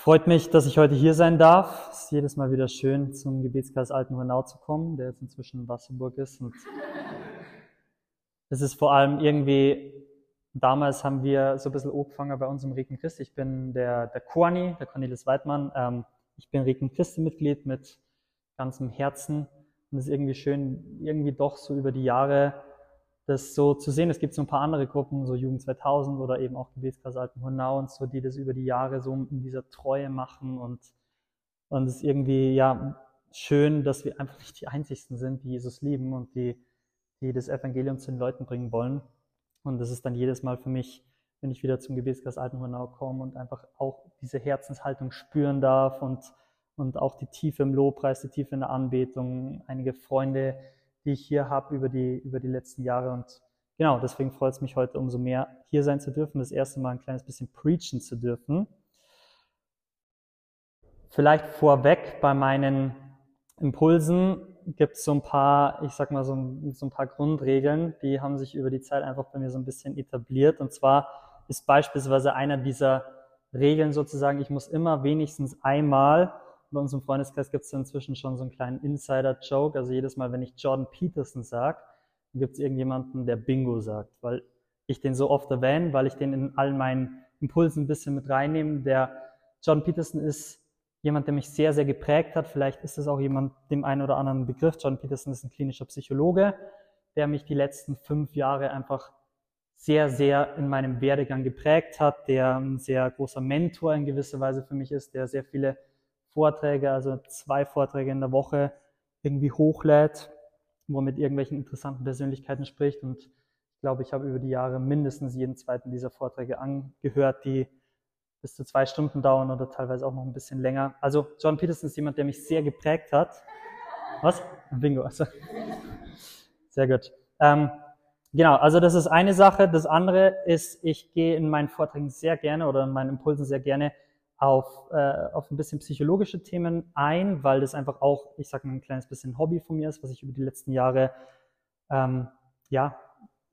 Freut mich, dass ich heute hier sein darf. Es ist jedes Mal wieder schön, zum Gebetskreis Altenhornau zu kommen, der jetzt inzwischen in Wasserburg ist. Und es ist vor allem irgendwie, damals haben wir so ein bisschen angefangen bei uns im Regen Christi. Ich bin der, der Korni, der Cornelis Weidmann. Ähm, ich bin Regen Christi-Mitglied mit ganzem Herzen. Und es ist irgendwie schön, irgendwie doch so über die Jahre das so zu sehen. Es gibt so ein paar andere Gruppen, so Jugend 2000 oder eben auch Gebetskreis Altenhornau und so, die das über die Jahre so in dieser Treue machen und, und es ist irgendwie, ja, schön, dass wir einfach nicht die Einzigsten sind, die Jesus lieben und die, die das Evangelium zu den Leuten bringen wollen. Und das ist dann jedes Mal für mich, wenn ich wieder zum Gebetskreis Altenhornau komme und einfach auch diese Herzenshaltung spüren darf und, und auch die Tiefe im Lobpreis, die Tiefe in der Anbetung, einige Freunde, die ich hier habe über die, über die letzten Jahre. Und genau, deswegen freut es mich heute umso mehr, hier sein zu dürfen, das erste Mal ein kleines bisschen preachen zu dürfen. Vielleicht vorweg bei meinen Impulsen gibt es so ein paar, ich sag mal so so ein paar Grundregeln, die haben sich über die Zeit einfach bei mir so ein bisschen etabliert. Und zwar ist beispielsweise einer dieser Regeln sozusagen, ich muss immer wenigstens einmal bei uns im Freundeskreis gibt es inzwischen schon so einen kleinen Insider-Joke. Also jedes Mal, wenn ich Jordan Peterson sage, gibt es irgendjemanden, der Bingo sagt, weil ich den so oft erwähne, weil ich den in all meinen Impulsen ein bisschen mit reinnehme. Der Jordan Peterson ist jemand, der mich sehr, sehr geprägt hat. Vielleicht ist es auch jemand, dem einen oder anderen Begriff. Jordan Peterson ist ein klinischer Psychologe, der mich die letzten fünf Jahre einfach sehr, sehr in meinem Werdegang geprägt hat, der ein sehr großer Mentor in gewisser Weise für mich ist, der sehr viele Vorträge, also zwei Vorträge in der Woche irgendwie hochlädt, wo er mit irgendwelchen interessanten Persönlichkeiten spricht. Und ich glaube, ich habe über die Jahre mindestens jeden zweiten dieser Vorträge angehört, die bis zu zwei Stunden dauern oder teilweise auch noch ein bisschen länger. Also John Peterson ist jemand, der mich sehr geprägt hat. Was? Bingo. Also. Sehr gut. Ähm, genau, also das ist eine Sache. Das andere ist, ich gehe in meinen Vorträgen sehr gerne oder in meinen Impulsen sehr gerne auf, äh, auf ein bisschen psychologische Themen ein, weil das einfach auch, ich sage mal, ein kleines bisschen Hobby von mir ist, was sich über die letzten Jahre ähm, ja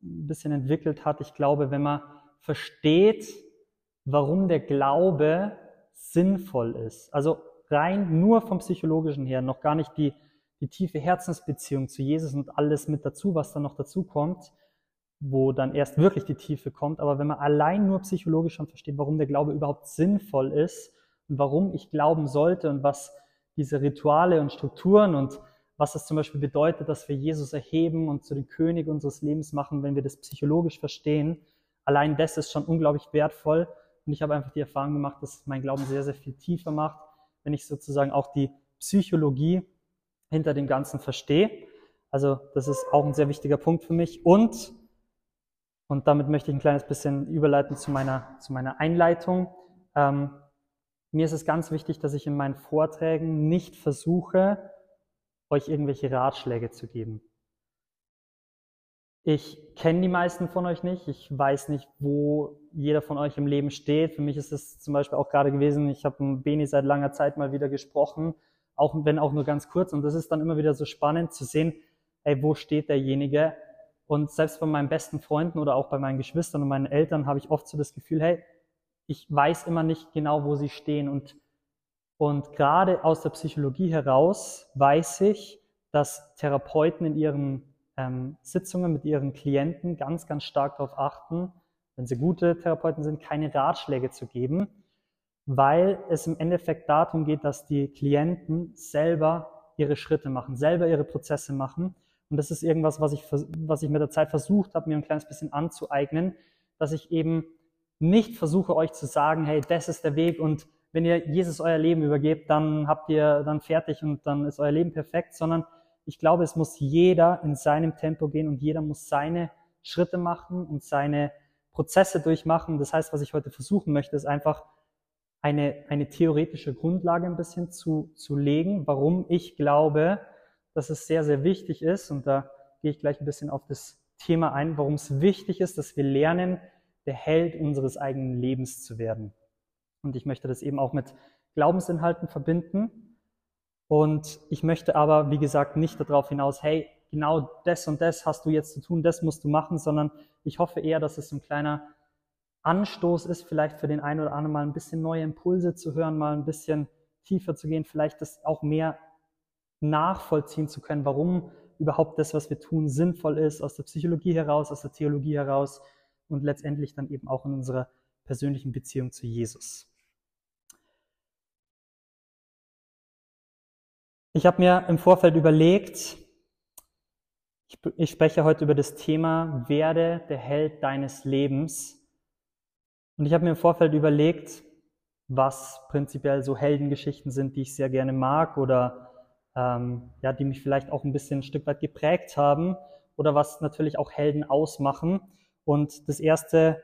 ein bisschen entwickelt hat. Ich glaube, wenn man versteht, warum der Glaube sinnvoll ist, also rein nur vom psychologischen her, noch gar nicht die, die tiefe Herzensbeziehung zu Jesus und alles mit dazu, was dann noch dazu kommt, wo dann erst wirklich die Tiefe kommt. Aber wenn man allein nur psychologisch schon versteht, warum der Glaube überhaupt sinnvoll ist und warum ich glauben sollte und was diese Rituale und Strukturen und was es zum Beispiel bedeutet, dass wir Jesus erheben und zu dem König unseres Lebens machen, wenn wir das psychologisch verstehen, allein das ist schon unglaublich wertvoll. Und ich habe einfach die Erfahrung gemacht, dass mein Glauben sehr, sehr viel tiefer macht, wenn ich sozusagen auch die Psychologie hinter dem Ganzen verstehe. Also das ist auch ein sehr wichtiger Punkt für mich. Und und damit möchte ich ein kleines bisschen überleiten zu meiner, zu meiner Einleitung. Ähm, mir ist es ganz wichtig, dass ich in meinen Vorträgen nicht versuche, euch irgendwelche Ratschläge zu geben. Ich kenne die meisten von euch nicht. Ich weiß nicht, wo jeder von euch im Leben steht. Für mich ist es zum Beispiel auch gerade gewesen, ich habe mit Beni seit langer Zeit mal wieder gesprochen, auch wenn auch nur ganz kurz. Und das ist dann immer wieder so spannend zu sehen, ey, wo steht derjenige? Und selbst bei meinen besten Freunden oder auch bei meinen Geschwistern und meinen Eltern habe ich oft so das Gefühl, hey, ich weiß immer nicht genau, wo sie stehen. Und, und gerade aus der Psychologie heraus weiß ich, dass Therapeuten in ihren ähm, Sitzungen mit ihren Klienten ganz, ganz stark darauf achten, wenn sie gute Therapeuten sind, keine Ratschläge zu geben, weil es im Endeffekt darum geht, dass die Klienten selber ihre Schritte machen, selber ihre Prozesse machen und das ist irgendwas, was ich, was ich mit der Zeit versucht habe, mir ein kleines bisschen anzueignen, dass ich eben nicht versuche, euch zu sagen, hey, das ist der Weg und wenn ihr Jesus euer Leben übergebt, dann habt ihr dann fertig und dann ist euer Leben perfekt, sondern ich glaube, es muss jeder in seinem Tempo gehen und jeder muss seine Schritte machen und seine Prozesse durchmachen. Das heißt, was ich heute versuchen möchte, ist einfach eine, eine theoretische Grundlage ein bisschen zu, zu legen, warum ich glaube, dass es sehr, sehr wichtig ist, und da gehe ich gleich ein bisschen auf das Thema ein, warum es wichtig ist, dass wir lernen, der Held unseres eigenen Lebens zu werden. Und ich möchte das eben auch mit Glaubensinhalten verbinden. Und ich möchte aber, wie gesagt, nicht darauf hinaus, hey, genau das und das hast du jetzt zu tun, das musst du machen, sondern ich hoffe eher, dass es ein kleiner Anstoß ist, vielleicht für den einen oder anderen mal ein bisschen neue Impulse zu hören, mal ein bisschen tiefer zu gehen, vielleicht das auch mehr nachvollziehen zu können, warum überhaupt das, was wir tun, sinnvoll ist, aus der Psychologie heraus, aus der Theologie heraus und letztendlich dann eben auch in unserer persönlichen Beziehung zu Jesus. Ich habe mir im Vorfeld überlegt, ich, ich, spreche heute über das Thema, werde der Held deines Lebens. Und ich habe mir im Vorfeld überlegt, was prinzipiell so Heldengeschichten sind, die ich sehr gerne mag oder ähm, ja, die mich vielleicht auch ein bisschen ein Stück weit geprägt haben oder was natürlich auch Helden ausmachen. Und das erste,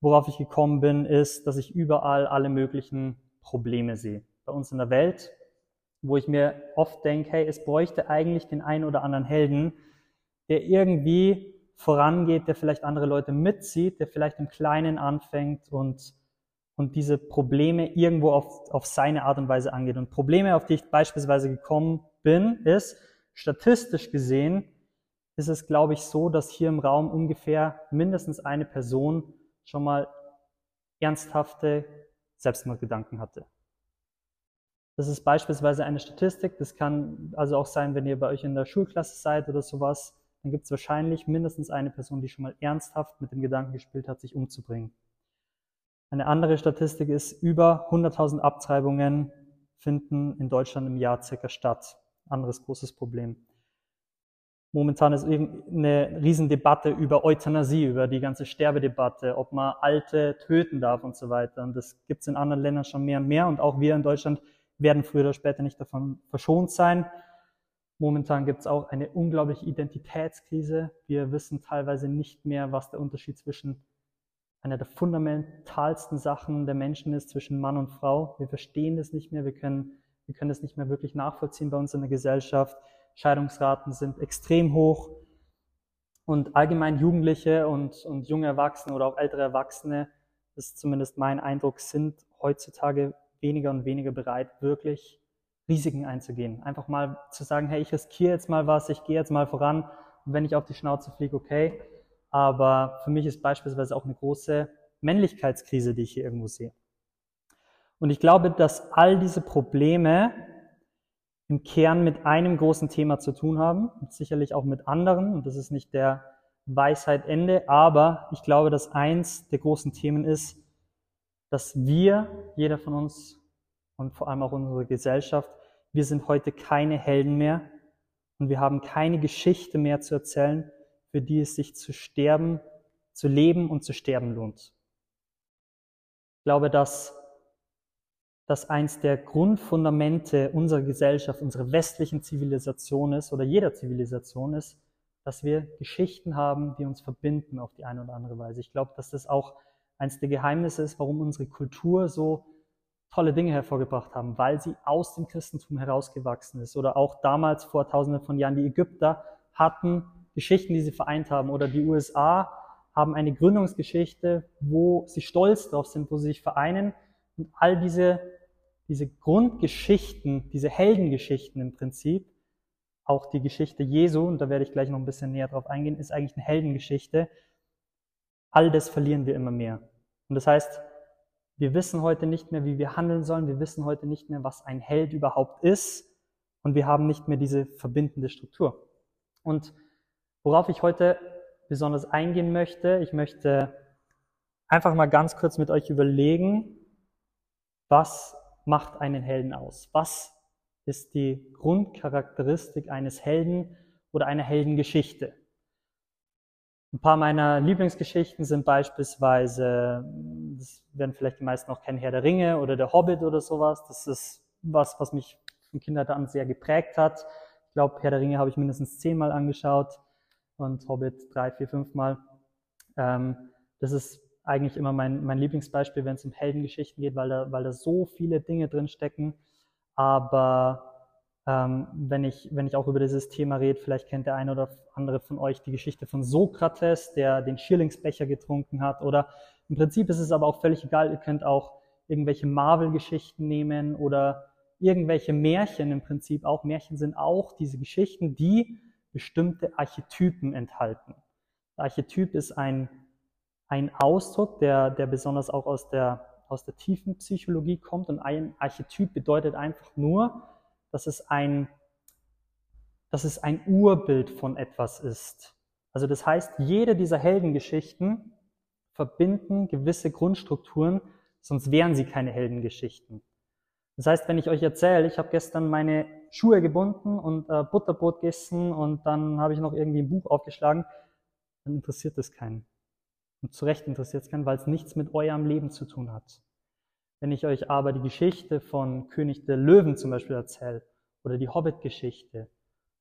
worauf ich gekommen bin, ist, dass ich überall alle möglichen Probleme sehe. Bei uns in der Welt, wo ich mir oft denke, hey, es bräuchte eigentlich den einen oder anderen Helden, der irgendwie vorangeht, der vielleicht andere Leute mitzieht, der vielleicht im Kleinen anfängt und, und diese Probleme irgendwo auf, auf seine Art und Weise angeht. Und Probleme, auf die ich beispielsweise gekommen bin, ist, statistisch gesehen, ist es, glaube ich, so, dass hier im Raum ungefähr mindestens eine Person schon mal ernsthafte Selbstmordgedanken hatte. Das ist beispielsweise eine Statistik. Das kann also auch sein, wenn ihr bei euch in der Schulklasse seid oder sowas, dann gibt es wahrscheinlich mindestens eine Person, die schon mal ernsthaft mit dem Gedanken gespielt hat, sich umzubringen. Eine andere Statistik ist, über 100.000 Abtreibungen finden in Deutschland im Jahr circa statt. Anderes großes Problem. Momentan ist eben eine Riesendebatte über Euthanasie, über die ganze Sterbedebatte, ob man Alte töten darf und so weiter. Und das gibt es in anderen Ländern schon mehr und mehr. Und auch wir in Deutschland werden früher oder später nicht davon verschont sein. Momentan gibt es auch eine unglaubliche Identitätskrise. Wir wissen teilweise nicht mehr, was der Unterschied zwischen einer der fundamentalsten Sachen der Menschen ist, zwischen Mann und Frau. Wir verstehen das nicht mehr. Wir können, wir können das nicht mehr wirklich nachvollziehen bei uns in der Gesellschaft. Scheidungsraten sind extrem hoch. Und allgemein Jugendliche und, und junge Erwachsene oder auch ältere Erwachsene, das ist zumindest mein Eindruck, sind heutzutage weniger und weniger bereit, wirklich Risiken einzugehen. Einfach mal zu sagen, hey, ich riskiere jetzt mal was, ich gehe jetzt mal voran und wenn ich auf die Schnauze fliege, okay. Aber für mich ist beispielsweise auch eine große Männlichkeitskrise, die ich hier irgendwo sehe. Und ich glaube, dass all diese Probleme im Kern mit einem großen Thema zu tun haben, sicherlich auch mit anderen, und das ist nicht der Weisheit Ende, aber ich glaube, dass eins der großen Themen ist, dass wir, jeder von uns und vor allem auch unsere Gesellschaft, wir sind heute keine Helden mehr und wir haben keine Geschichte mehr zu erzählen, für die es sich zu sterben, zu leben und zu sterben lohnt. Ich glaube, dass das eins der Grundfundamente unserer Gesellschaft, unserer westlichen Zivilisation ist oder jeder Zivilisation ist, dass wir Geschichten haben, die uns verbinden auf die eine oder andere Weise. Ich glaube, dass das auch eines der Geheimnisse ist, warum unsere Kultur so tolle Dinge hervorgebracht haben, weil sie aus dem Christentum herausgewachsen ist. Oder auch damals vor tausenden von Jahren die Ägypter hatten Geschichten, die sie vereint haben. Oder die USA haben eine Gründungsgeschichte, wo sie stolz drauf sind, wo sie sich vereinen. Und all diese, diese Grundgeschichten, diese Heldengeschichten im Prinzip, auch die Geschichte Jesu, und da werde ich gleich noch ein bisschen näher drauf eingehen, ist eigentlich eine Heldengeschichte. All das verlieren wir immer mehr. Und das heißt, wir wissen heute nicht mehr, wie wir handeln sollen. Wir wissen heute nicht mehr, was ein Held überhaupt ist. Und wir haben nicht mehr diese verbindende Struktur. Und worauf ich heute besonders eingehen möchte, ich möchte einfach mal ganz kurz mit euch überlegen, was macht einen Helden aus? Was ist die Grundcharakteristik eines Helden oder einer Heldengeschichte? Ein paar meiner Lieblingsgeschichten sind beispielsweise, das werden vielleicht die meisten noch kennen, Herr der Ringe oder der Hobbit oder sowas. Das ist was, was mich von Kindheit an sehr geprägt hat. Ich glaube, Herr der Ringe habe ich mindestens zehnmal angeschaut und Hobbit drei, vier, fünfmal. Ähm, das ist eigentlich immer mein, mein Lieblingsbeispiel, wenn es um Heldengeschichten geht, weil da, weil da so viele Dinge drin stecken. Aber ähm, wenn, ich, wenn ich auch über dieses Thema rede, vielleicht kennt der eine oder andere von euch die Geschichte von Sokrates, der den Schierlingsbecher getrunken hat. Oder im Prinzip ist es aber auch völlig egal, ihr könnt auch irgendwelche Marvel-Geschichten nehmen oder irgendwelche Märchen im Prinzip auch. Märchen sind auch diese Geschichten, die bestimmte Archetypen enthalten. Der Archetyp ist ein, ein Ausdruck, der, der besonders auch aus der, aus der tiefen Psychologie kommt. Und ein Archetyp bedeutet einfach nur, dass es ein, dass es ein Urbild von etwas ist. Also das heißt, jede dieser Heldengeschichten verbinden gewisse Grundstrukturen, sonst wären sie keine Heldengeschichten. Das heißt, wenn ich euch erzähle, ich habe gestern meine Schuhe gebunden und äh, Butterbrot gegessen und dann habe ich noch irgendwie ein Buch aufgeschlagen, dann interessiert es keinen. Und zu Recht interessiert es keinen, weil es nichts mit eurem Leben zu tun hat. Wenn ich euch aber die Geschichte von König der Löwen zum Beispiel erzähle oder die Hobbit-Geschichte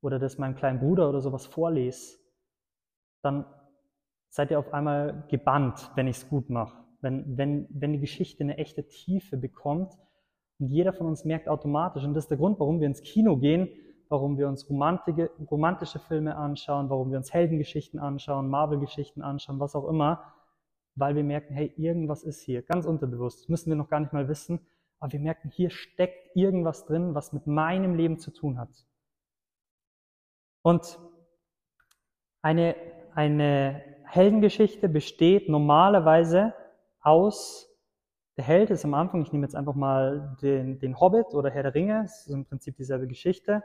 oder das meinem kleinen Bruder oder sowas vorlese, dann seid ihr auf einmal gebannt, wenn ich es gut mache. Wenn, wenn, wenn die Geschichte eine echte Tiefe bekommt und jeder von uns merkt automatisch, und das ist der Grund, warum wir ins Kino gehen, warum wir uns romantische Filme anschauen, warum wir uns Heldengeschichten anschauen, Marvel-Geschichten anschauen, was auch immer, weil wir merken, hey, irgendwas ist hier, ganz unterbewusst, das müssen wir noch gar nicht mal wissen, aber wir merken, hier steckt irgendwas drin, was mit meinem Leben zu tun hat. Und eine eine Heldengeschichte besteht normalerweise aus, der Held ist am Anfang, ich nehme jetzt einfach mal den, den Hobbit oder Herr der Ringe, es ist im Prinzip dieselbe Geschichte.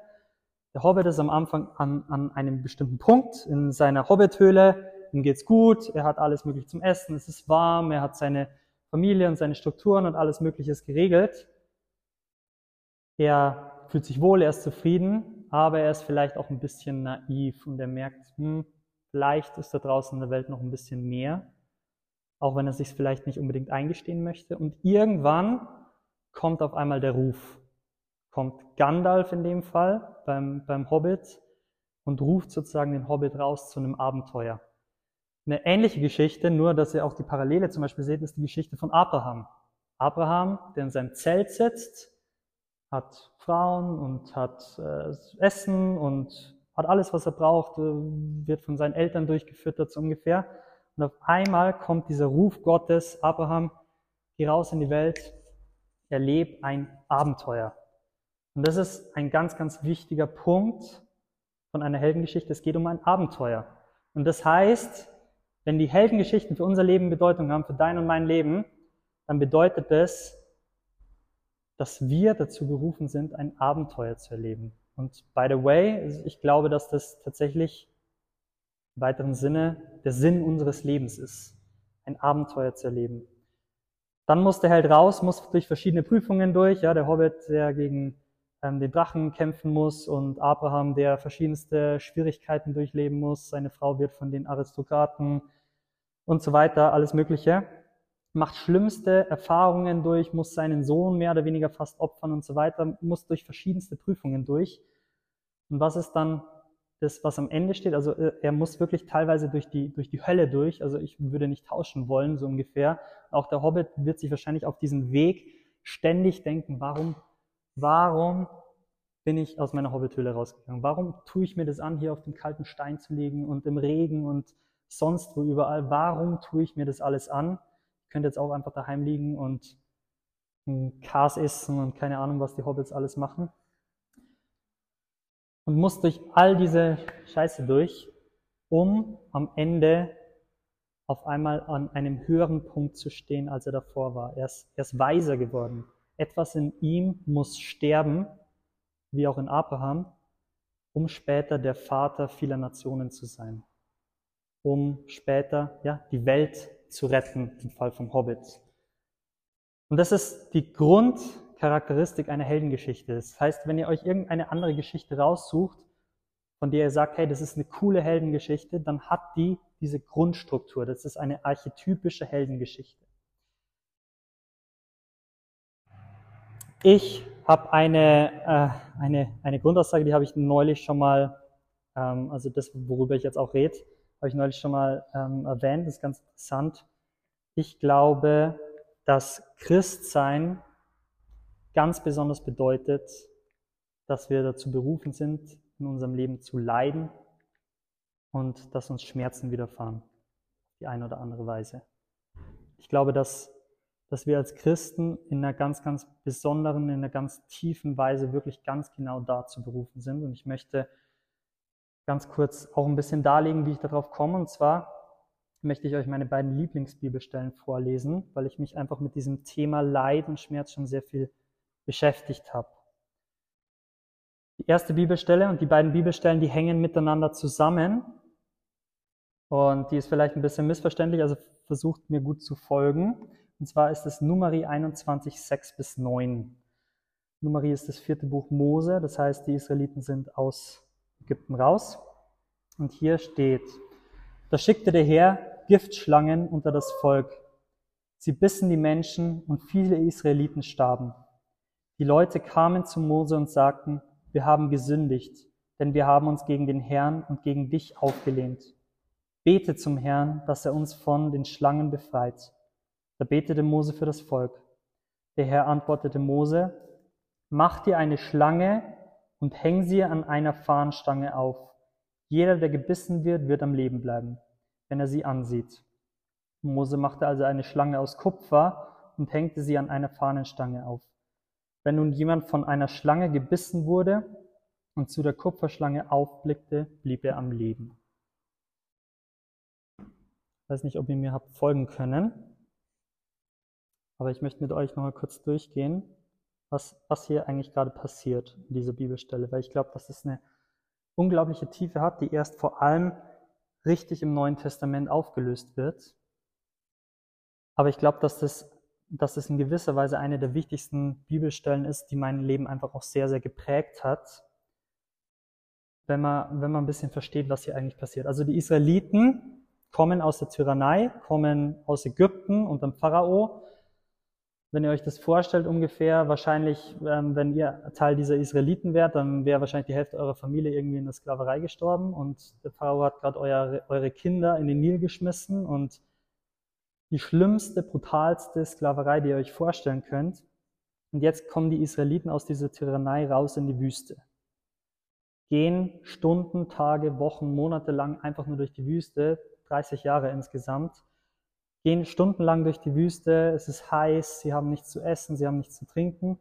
Der Hobbit ist am Anfang an, an einem bestimmten Punkt in seiner Hobbithöhle, ihm geht's gut, er hat alles mögliche zum Essen, es ist warm, er hat seine Familie und seine Strukturen und alles Mögliche geregelt. Er fühlt sich wohl, er ist zufrieden, aber er ist vielleicht auch ein bisschen naiv und er merkt, hm, Vielleicht ist da draußen in der Welt noch ein bisschen mehr, auch wenn er sich vielleicht nicht unbedingt eingestehen möchte. Und irgendwann kommt auf einmal der Ruf. Kommt Gandalf in dem Fall beim, beim Hobbit und ruft sozusagen den Hobbit raus zu einem Abenteuer. Eine ähnliche Geschichte, nur dass ihr auch die Parallele zum Beispiel seht, ist die Geschichte von Abraham. Abraham, der in seinem Zelt sitzt, hat Frauen und hat äh, Essen und hat alles, was er braucht, äh, wird von seinen Eltern durchgefüttert so ungefähr. Und auf einmal kommt dieser Ruf Gottes, Abraham, geh raus in die Welt, erleb ein Abenteuer. Und das ist ein ganz, ganz wichtiger Punkt von einer Heldengeschichte. Es geht um ein Abenteuer. Und das heißt, wenn die Heldengeschichten für unser Leben Bedeutung haben, für dein und mein Leben, dann bedeutet das, dass wir dazu berufen sind, ein Abenteuer zu erleben. Und by the way, ich glaube, dass das tatsächlich im weiteren Sinne der Sinn unseres Lebens ist, ein Abenteuer zu erleben. Dann muss der Held raus, muss durch verschiedene Prüfungen durch. Ja, der Hobbit, der gegen ähm, den Drachen kämpfen muss und Abraham, der verschiedenste Schwierigkeiten durchleben muss. Seine Frau wird von den Aristokraten und so weiter, alles Mögliche. Macht schlimmste Erfahrungen durch, muss seinen Sohn mehr oder weniger fast opfern und so weiter, muss durch verschiedenste Prüfungen durch. Und was ist dann das, was am Ende steht? Also äh, er muss wirklich teilweise durch die, durch die Hölle durch. Also ich würde nicht tauschen wollen, so ungefähr. Auch der Hobbit wird sich wahrscheinlich auf diesem Weg ständig denken, warum, warum bin ich aus meiner Hobbithöhle rausgegangen? Warum tue ich mir das an, hier auf den kalten Stein zu liegen und im Regen und sonst wo überall? Warum tue ich mir das alles an? Ich könnte jetzt auch einfach daheim liegen und ein Kars essen und keine Ahnung, was die Hobbits alles machen und muss durch all diese Scheiße durch, um am Ende auf einmal an einem höheren Punkt zu stehen, als er davor war. Er ist, er ist weiser geworden. Etwas in ihm muss sterben, wie auch in Abraham, um später der Vater vieler Nationen zu sein. Um später ja, die Welt zu retten, im Fall vom Hobbit. Und das ist die Grund, Charakteristik einer Heldengeschichte. Das heißt, wenn ihr euch irgendeine andere Geschichte raussucht, von der ihr sagt, hey, das ist eine coole Heldengeschichte, dann hat die diese Grundstruktur. Das ist eine archetypische Heldengeschichte. Ich habe eine, äh, eine, eine Grundaussage, die habe ich neulich schon mal, ähm, also das, worüber ich jetzt auch rede, habe ich neulich schon mal ähm, erwähnt, das ist ganz interessant. Ich glaube, dass Christsein ganz besonders bedeutet, dass wir dazu berufen sind, in unserem Leben zu leiden und dass uns Schmerzen widerfahren, die eine oder andere Weise. Ich glaube, dass, dass wir als Christen in einer ganz, ganz besonderen, in einer ganz tiefen Weise wirklich ganz genau dazu berufen sind. Und ich möchte ganz kurz auch ein bisschen darlegen, wie ich darauf komme. Und zwar, möchte ich euch meine beiden Lieblingsbibelstellen vorlesen, weil ich mich einfach mit diesem Thema Leid und Schmerz schon sehr viel beschäftigt habe. Die erste Bibelstelle und die beiden Bibelstellen, die hängen miteinander zusammen. Und die ist vielleicht ein bisschen missverständlich, also versucht mir gut zu folgen. Und zwar ist es Numeri 21, 6 bis 9. Numeri ist das vierte Buch Mose, das heißt, die Israeliten sind aus Ägypten raus. Und hier steht, da schickte der Herr Giftschlangen unter das Volk. Sie bissen die Menschen und viele Israeliten starben. Die Leute kamen zu Mose und sagten, wir haben gesündigt, denn wir haben uns gegen den Herrn und gegen dich aufgelehnt. Bete zum Herrn, dass er uns von den Schlangen befreit. Da betete Mose für das Volk. Der Herr antwortete Mose, mach dir eine Schlange und häng sie an einer Fahnenstange auf. Jeder, der gebissen wird, wird am Leben bleiben, wenn er sie ansieht. Mose machte also eine Schlange aus Kupfer und hängte sie an einer Fahnenstange auf. Wenn nun jemand von einer Schlange gebissen wurde und zu der Kupferschlange aufblickte, blieb er am Leben. Ich weiß nicht, ob ihr mir habt folgen können, aber ich möchte mit euch noch mal kurz durchgehen, was, was hier eigentlich gerade passiert in dieser Bibelstelle, weil ich glaube, dass es eine unglaubliche Tiefe hat, die erst vor allem richtig im Neuen Testament aufgelöst wird. Aber ich glaube, dass das dass es in gewisser Weise eine der wichtigsten Bibelstellen ist, die mein Leben einfach auch sehr, sehr geprägt hat, wenn man, wenn man ein bisschen versteht, was hier eigentlich passiert. Also die Israeliten kommen aus der Tyrannei, kommen aus Ägypten und dem Pharao. Wenn ihr euch das vorstellt ungefähr, wahrscheinlich, ähm, wenn ihr Teil dieser Israeliten wärt, dann wäre wahrscheinlich die Hälfte eurer Familie irgendwie in der Sklaverei gestorben und der Pharao hat gerade eure, eure Kinder in den Nil geschmissen und die schlimmste, brutalste Sklaverei, die ihr euch vorstellen könnt. Und jetzt kommen die Israeliten aus dieser Tyrannei raus in die Wüste. Gehen Stunden, Tage, Wochen, Monate lang einfach nur durch die Wüste, 30 Jahre insgesamt. Gehen stundenlang durch die Wüste, es ist heiß, sie haben nichts zu essen, sie haben nichts zu trinken.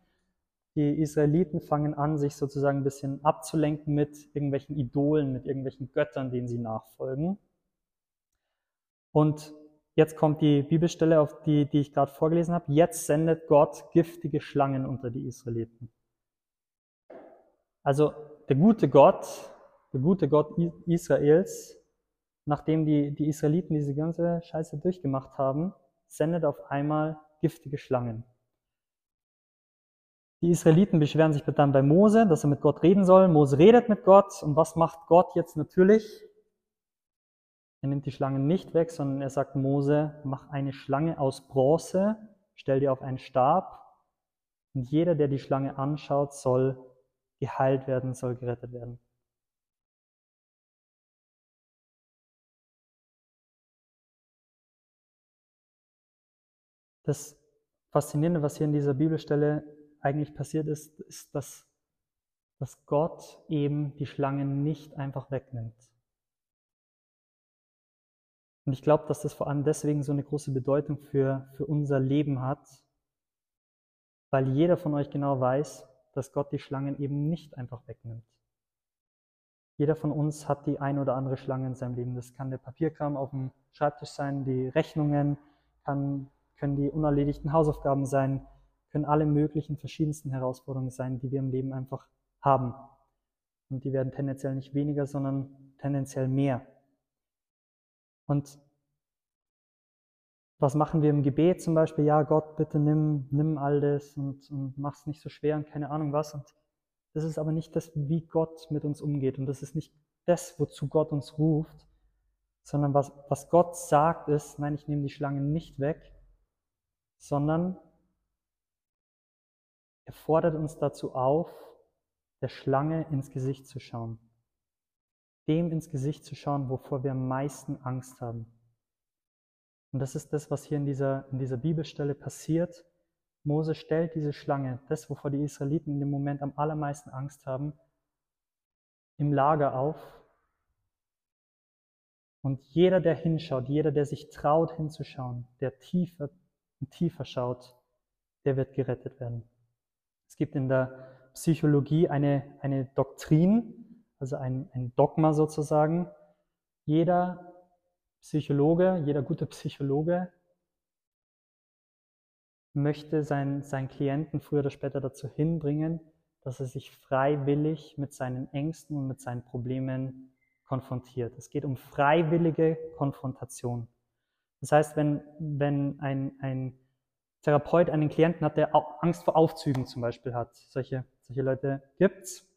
Die Israeliten fangen an, sich sozusagen ein bisschen abzulenken mit irgendwelchen Idolen, mit irgendwelchen Göttern, denen sie nachfolgen. Und Jetzt kommt die Bibelstelle, auf die, die ich gerade vorgelesen habe. Jetzt sendet Gott giftige Schlangen unter die Israeliten. Also der gute Gott, der gute Gott Israels, nachdem die, die Israeliten diese ganze Scheiße durchgemacht haben, sendet auf einmal giftige Schlangen. Die Israeliten beschweren sich dann bei Mose, dass er mit Gott reden soll. Mose redet mit Gott. Und was macht Gott jetzt natürlich? Er nimmt die Schlange nicht weg, sondern er sagt Mose, mach eine Schlange aus Bronze, stell dir auf einen Stab und jeder, der die Schlange anschaut, soll geheilt werden, soll gerettet werden. Das Faszinierende, was hier in dieser Bibelstelle eigentlich passiert ist, ist, dass, dass Gott eben die Schlangen nicht einfach wegnimmt. Und ich glaube, dass das vor allem deswegen so eine große Bedeutung für, für unser Leben hat, weil jeder von euch genau weiß, dass Gott die Schlangen eben nicht einfach wegnimmt. Jeder von uns hat die ein oder andere Schlange in seinem Leben. Das kann der Papierkram auf dem Schreibtisch sein, die Rechnungen, kann, können die unerledigten Hausaufgaben sein, können alle möglichen verschiedensten Herausforderungen sein, die wir im Leben einfach haben. Und die werden tendenziell nicht weniger, sondern tendenziell mehr. Und was machen wir im Gebet zum Beispiel? Ja, Gott, bitte nimm, nimm all das und, und mach es nicht so schwer und keine Ahnung was. Und das ist aber nicht das, wie Gott mit uns umgeht. Und das ist nicht das, wozu Gott uns ruft, sondern was, was Gott sagt ist, nein, ich nehme die Schlange nicht weg, sondern er fordert uns dazu auf, der Schlange ins Gesicht zu schauen dem ins Gesicht zu schauen, wovor wir am meisten Angst haben. Und das ist das, was hier in dieser, in dieser Bibelstelle passiert. Mose stellt diese Schlange, das, wovor die Israeliten in dem Moment am allermeisten Angst haben, im Lager auf. Und jeder, der hinschaut, jeder, der sich traut hinzuschauen, der tiefer und tiefer schaut, der wird gerettet werden. Es gibt in der Psychologie eine, eine Doktrin, also ein, ein Dogma sozusagen. Jeder Psychologe, jeder gute Psychologe möchte seinen, seinen Klienten früher oder später dazu hinbringen, dass er sich freiwillig mit seinen Ängsten und mit seinen Problemen konfrontiert. Es geht um freiwillige Konfrontation. Das heißt, wenn, wenn ein, ein Therapeut einen Klienten hat, der Angst vor Aufzügen zum Beispiel hat, solche, solche Leute gibt's,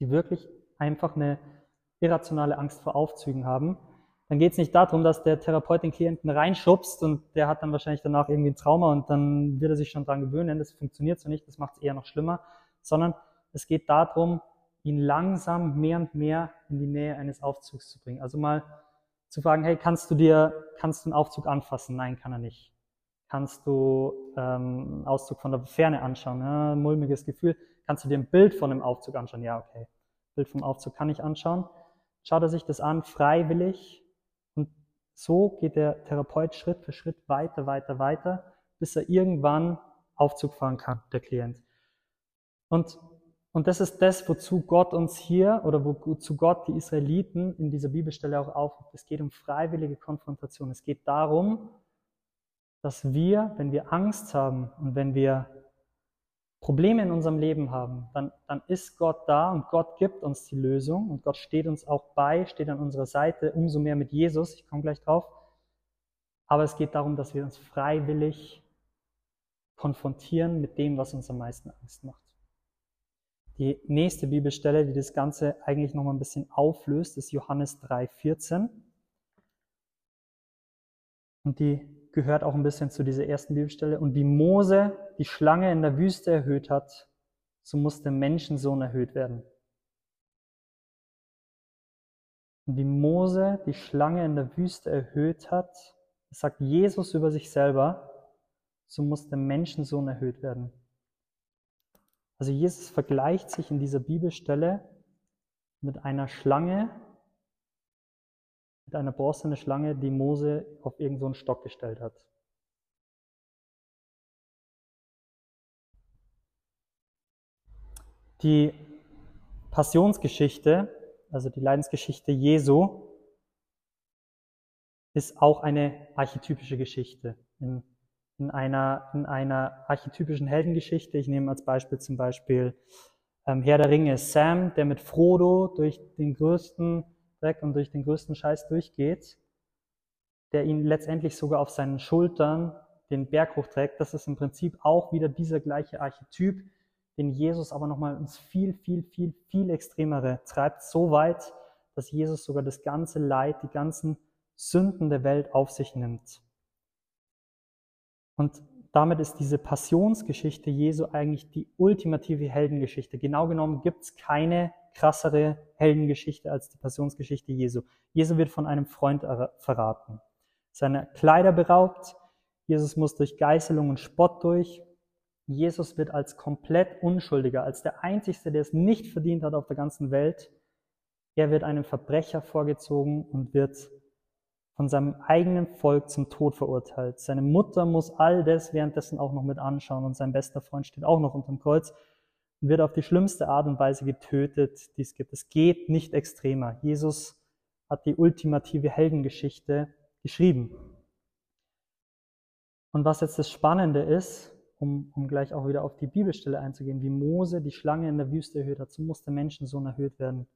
die wirklich einfach eine irrationale Angst vor Aufzügen haben, dann geht es nicht darum, dass der Therapeut den Klienten reinschubst und der hat dann wahrscheinlich danach irgendwie ein Trauma und dann wird er sich schon dran gewöhnen. Das funktioniert so nicht, das macht es eher noch schlimmer, sondern es geht darum, ihn langsam mehr und mehr in die Nähe eines Aufzugs zu bringen. Also mal zu fragen, hey, kannst du dir, kannst du einen Aufzug anfassen? Nein, kann er nicht. Kannst du ähm, einen Auszug von der Ferne anschauen? Ja, mulmiges Gefühl. Kannst du dir ein Bild von dem Aufzug anschauen? Ja, okay. Bild vom Aufzug kann ich anschauen. Schaut er sich das an, freiwillig. Und so geht der Therapeut Schritt für Schritt weiter, weiter, weiter, bis er irgendwann Aufzug fahren kann, der Klient. Und, und das ist das, wozu Gott uns hier oder wozu Gott die Israeliten in dieser Bibelstelle auch aufruft. Es geht um freiwillige Konfrontation. Es geht darum, dass wir, wenn wir Angst haben und wenn wir Probleme in unserem Leben haben, dann, dann ist Gott da und Gott gibt uns die Lösung und Gott steht uns auch bei, steht an unserer Seite, umso mehr mit Jesus, ich komme gleich drauf. Aber es geht darum, dass wir uns freiwillig konfrontieren mit dem, was uns am meisten Angst macht. Die nächste Bibelstelle, die das Ganze eigentlich nochmal ein bisschen auflöst, ist Johannes 3,14. Und die gehört auch ein bisschen zu dieser ersten Bibelstelle. Und wie Mose die Schlange in der Wüste erhöht hat, so muss der Menschensohn erhöht werden. Und wie Mose die Schlange in der Wüste erhöht hat, sagt Jesus über sich selber, so muss der Menschensohn erhöht werden. Also Jesus vergleicht sich in dieser Bibelstelle mit einer Schlange, mit einer Schlange, die Mose auf irgendeinen so Stock gestellt hat. Die Passionsgeschichte, also die Leidensgeschichte Jesu, ist auch eine archetypische Geschichte. In, in, einer, in einer archetypischen Heldengeschichte, ich nehme als Beispiel zum Beispiel ähm, Herr der Ringe, Sam, der mit Frodo durch den größten Dreck und durch den größten Scheiß durchgeht, der ihn letztendlich sogar auf seinen Schultern den Berg hochträgt, das ist im Prinzip auch wieder dieser gleiche Archetyp, den Jesus aber nochmal ins viel, viel, viel, viel extremere treibt, so weit, dass Jesus sogar das ganze Leid, die ganzen Sünden der Welt auf sich nimmt. Und damit ist diese Passionsgeschichte Jesu eigentlich die ultimative Heldengeschichte. Genau genommen gibt es keine krassere Heldengeschichte als die Passionsgeschichte Jesu. Jesu wird von einem Freund verraten, seine Kleider beraubt, Jesus muss durch Geißelung und Spott durch, Jesus wird als komplett Unschuldiger, als der Einzige, der es nicht verdient hat auf der ganzen Welt, er wird einem Verbrecher vorgezogen und wird von seinem eigenen Volk zum Tod verurteilt. Seine Mutter muss all das währenddessen auch noch mit anschauen und sein bester Freund steht auch noch unterm Kreuz und wird auf die schlimmste Art und Weise getötet, die es gibt. Es geht nicht extremer. Jesus hat die ultimative Heldengeschichte geschrieben. Und was jetzt das Spannende ist, um, um gleich auch wieder auf die Bibelstelle einzugehen, wie Mose die Schlange in der Wüste erhöht hat, so muss der Menschensohn erhöht werden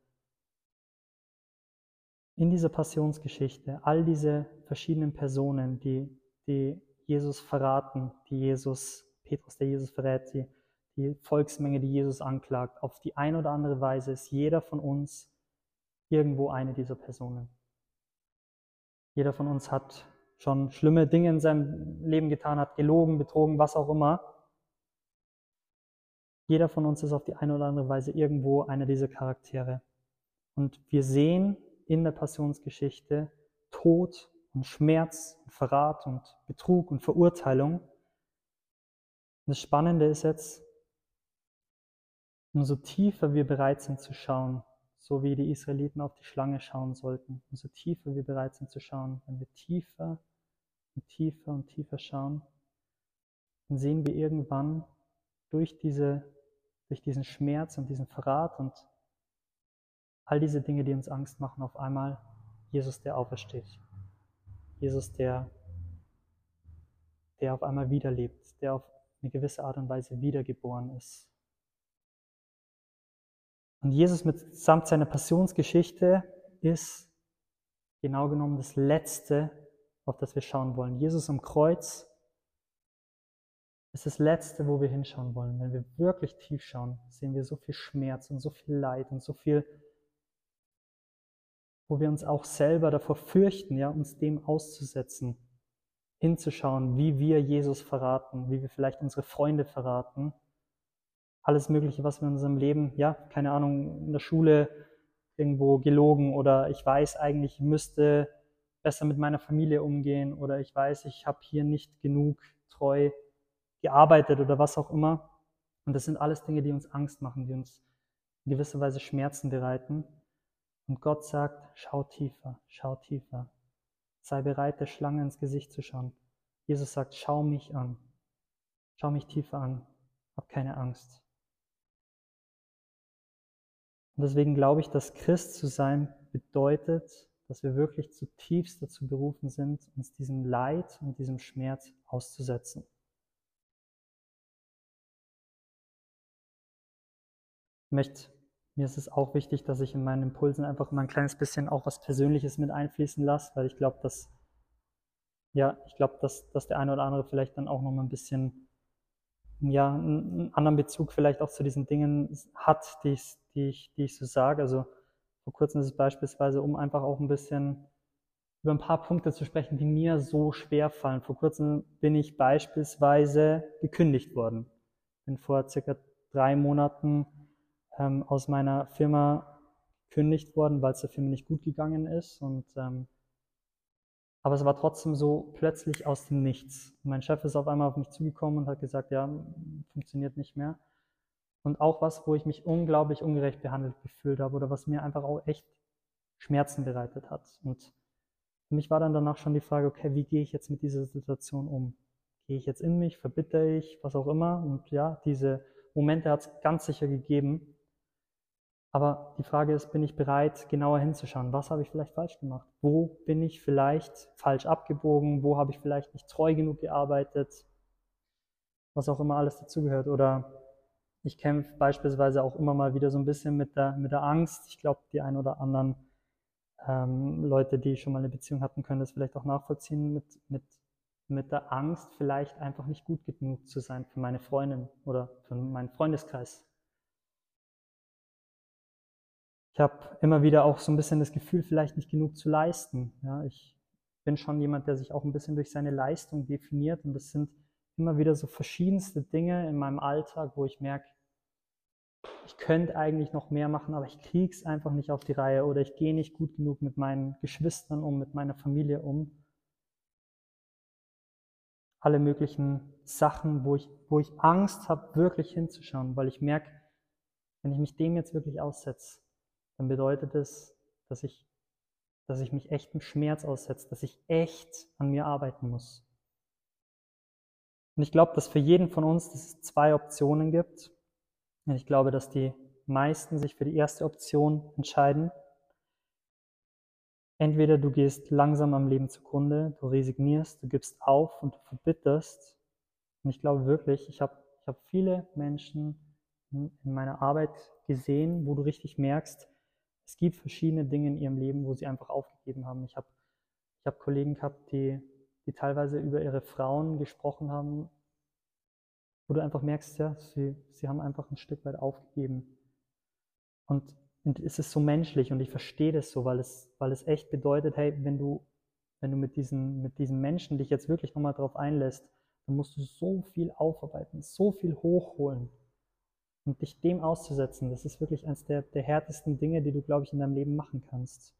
in dieser Passionsgeschichte all diese verschiedenen Personen, die, die Jesus verraten, die Jesus, Petrus, der Jesus verrät, die, die Volksmenge, die Jesus anklagt, auf die eine oder andere Weise ist jeder von uns irgendwo eine dieser Personen. Jeder von uns hat schon schlimme Dinge in seinem Leben getan, hat gelogen, betrogen, was auch immer. Jeder von uns ist auf die eine oder andere Weise irgendwo einer dieser Charaktere. Und wir sehen in der Passionsgeschichte Tod und Schmerz und Verrat und Betrug und Verurteilung. Und das Spannende ist jetzt, umso tiefer wir bereit sind zu schauen, so wie die Israeliten auf die Schlange schauen sollten, umso tiefer wir bereit sind zu schauen, wenn wir tiefer und tiefer und tiefer schauen, dann sehen wir irgendwann durch, diese, durch diesen Schmerz und diesen Verrat und all diese Dinge, die uns Angst machen, auf einmal Jesus, der aufersteht. Jesus, der, der auf einmal wiederlebt, der auf eine gewisse Art und Weise wiedergeboren ist. Und Jesus mitsamt seiner Passionsgeschichte ist genau genommen das Letzte, auf das wir schauen wollen. Jesus am Kreuz ist das Letzte, wo wir hinschauen wollen. Wenn wir wirklich tief schauen, sehen wir so viel Schmerz und so viel Leid und so viel, wo wir uns auch selber davor fürchten, ja, uns dem auszusetzen, hinzuschauen, wie wir Jesus verraten, wie wir vielleicht unsere Freunde verraten. Alles Mögliche, was wir in unserem Leben, ja, keine Ahnung, in der Schule irgendwo gelogen oder ich weiß eigentlich, ich müsste besser mit meiner Familie umgehen oder ich weiß, ich habe hier nicht genug treu gearbeitet oder was auch immer. Und das sind alles Dinge, die uns Angst machen, die uns in gewisser Weise Schmerzen bereiten. Und Gott sagt, schau tiefer, schau tiefer. Sei bereit, der Schlange ins Gesicht zu schauen. Jesus sagt, schau mich an. Schau mich tiefer an. Hab keine Angst. Und deswegen glaube ich, dass Christ zu sein bedeutet, dass wir wirklich zutiefst dazu berufen sind, uns diesem Leid und diesem Schmerz auszusetzen. Ich möchte, mir ist es auch wichtig, dass ich in meinen Impulsen einfach mal ein kleines bisschen auch was Persönliches mit einfließen lasse, weil ich glaube, dass, ja, ich glaube, dass, dass der eine oder andere vielleicht dann auch noch mal ein bisschen, ja, einen anderen Bezug vielleicht auch zu diesen Dingen hat, die ich, die ich, die ich so sage. Also vor kurzem ist es beispielsweise, um einfach auch ein bisschen über ein paar Punkte zu sprechen, die mir so schwer fallen. Vor kurzem bin ich beispielsweise gekündigt worden. Bin vor circa drei Monaten ähm, aus meiner Firma gekündigt worden, weil es der Firma nicht gut gegangen ist. Und, ähm, aber es war trotzdem so plötzlich aus dem Nichts. mein Chef ist auf einmal auf mich zugekommen und hat gesagt, ja, funktioniert nicht mehr. Und auch was, wo ich mich unglaublich ungerecht behandelt gefühlt habe oder was mir einfach auch echt Schmerzen bereitet hat. Und für mich war dann danach schon die Frage, okay, wie gehe ich jetzt mit dieser Situation um? Gehe ich jetzt in mich, verbitter ich, was auch immer? Und ja, diese Momente hat es ganz sicher gegeben. Aber die Frage ist, bin ich bereit, genauer hinzuschauen? Was habe ich vielleicht falsch gemacht? Wo bin ich vielleicht falsch abgebogen? Wo habe ich vielleicht nicht treu genug gearbeitet? Was auch immer alles dazugehört. Oder ich kämpfe beispielsweise auch immer mal wieder so ein bisschen mit der, mit der Angst. Ich glaube, die ein oder anderen ähm, Leute, die schon mal eine Beziehung hatten, können das vielleicht auch nachvollziehen mit, mit, mit der Angst, vielleicht einfach nicht gut genug zu sein für meine Freundin oder für meinen Freundeskreis. Ich habe immer wieder auch so ein bisschen das Gefühl, vielleicht nicht genug zu leisten. Ja, ich bin schon jemand, der sich auch ein bisschen durch seine Leistung definiert und das sind immer wieder so verschiedenste Dinge in meinem Alltag, wo ich merke, ich könnte eigentlich noch mehr machen, aber ich kriege es einfach nicht auf die Reihe oder ich gehe nicht gut genug mit meinen Geschwistern um, mit meiner Familie um. Alle möglichen Sachen, wo ich, wo ich Angst habe, wirklich hinzuschauen, weil ich merke, wenn ich mich dem jetzt wirklich aussetze, dann bedeutet es, dass ich, dass ich mich echtem Schmerz aussetze, dass ich echt an mir arbeiten muss. Und ich glaube, dass für jeden von uns es zwei Optionen gibt. Und ich glaube, dass die meisten sich für die erste Option entscheiden. Entweder du gehst langsam am Leben zugrunde, du resignierst, du gibst auf und du verbitterst. Und ich glaube wirklich, ich habe ich hab viele Menschen in meiner Arbeit gesehen, wo du richtig merkst, es gibt verschiedene Dinge in ihrem Leben, wo sie einfach aufgegeben haben. Ich habe ich hab Kollegen gehabt, die, die teilweise über ihre Frauen gesprochen haben, wo du einfach merkst, ja, sie, sie haben einfach ein Stück weit aufgegeben. Und, es ist so menschlich und ich verstehe das so, weil es, weil es echt bedeutet, hey, wenn du, wenn du mit diesen, mit diesen Menschen dich jetzt wirklich nochmal drauf einlässt, dann musst du so viel aufarbeiten, so viel hochholen. Und dich dem auszusetzen, das ist wirklich eines der, der härtesten Dinge, die du, glaube ich, in deinem Leben machen kannst.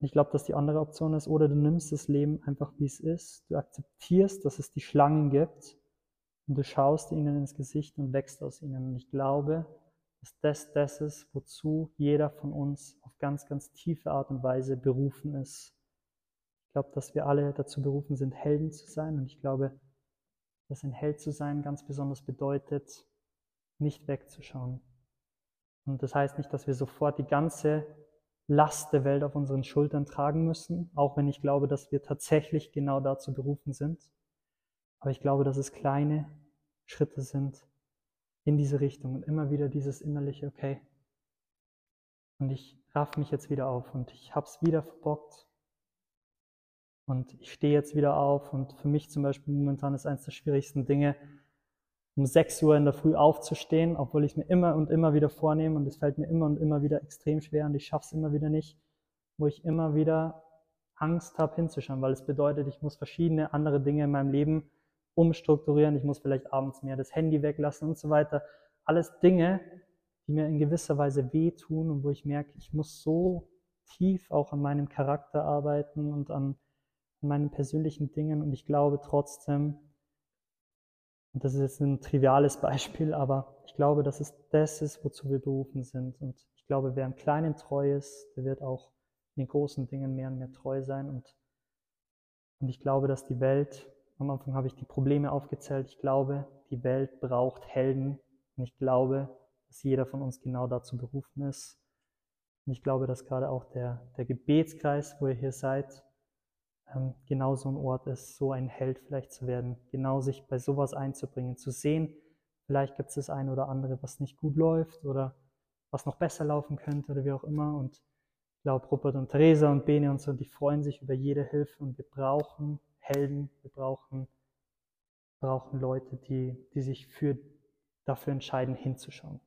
ich glaube, dass die andere Option ist, oder du nimmst das Leben einfach, wie es ist, du akzeptierst, dass es die Schlangen gibt und du schaust ihnen ins Gesicht und wächst aus ihnen. Und ich glaube, dass das das ist, wozu jeder von uns auf ganz, ganz tiefe Art und Weise berufen ist. Ich glaube, dass wir alle dazu berufen sind, Helden zu sein. Und ich glaube, dass ein Held zu sein ganz besonders bedeutet, nicht wegzuschauen. Und das heißt nicht, dass wir sofort die ganze Last der Welt auf unseren Schultern tragen müssen, auch wenn ich glaube, dass wir tatsächlich genau dazu berufen sind. Aber ich glaube, dass es kleine Schritte sind in diese Richtung und immer wieder dieses innerliche, okay, und ich raff mich jetzt wieder auf und ich hab's wieder verbockt und ich stehe jetzt wieder auf und für mich zum Beispiel momentan ist eines der schwierigsten Dinge, um 6 Uhr in der Früh aufzustehen, obwohl ich mir immer und immer wieder vornehme. Und es fällt mir immer und immer wieder extrem schwer und ich schaffe es immer wieder nicht, wo ich immer wieder Angst habe hinzuschauen, weil es bedeutet, ich muss verschiedene andere Dinge in meinem Leben umstrukturieren, ich muss vielleicht abends mehr das Handy weglassen und so weiter. Alles Dinge, die mir in gewisser Weise wehtun und wo ich merke, ich muss so tief auch an meinem Charakter arbeiten und an, an meinen persönlichen Dingen. Und ich glaube trotzdem, und das ist jetzt ein triviales Beispiel, aber ich glaube, dass es das ist, wozu wir berufen sind. Und ich glaube, wer im Kleinen treu ist, der wird auch in den großen Dingen mehr und mehr treu sein. Und, und ich glaube, dass die Welt, am Anfang habe ich die Probleme aufgezählt, ich glaube, die Welt braucht Helden. Und ich glaube, dass jeder von uns genau dazu berufen ist. Und ich glaube, dass gerade auch der, der Gebetskreis, wo ihr hier seid, genau so ein Ort ist, so ein Held vielleicht zu werden, genau sich bei sowas einzubringen, zu sehen, vielleicht gibt es das eine oder andere, was nicht gut läuft oder was noch besser laufen könnte oder wie auch immer. Und ich glaube, Rupert und Theresa und Bene und so, die freuen sich über jede Hilfe und wir brauchen Helden, wir brauchen, brauchen Leute, die, die sich für, dafür entscheiden, hinzuschauen.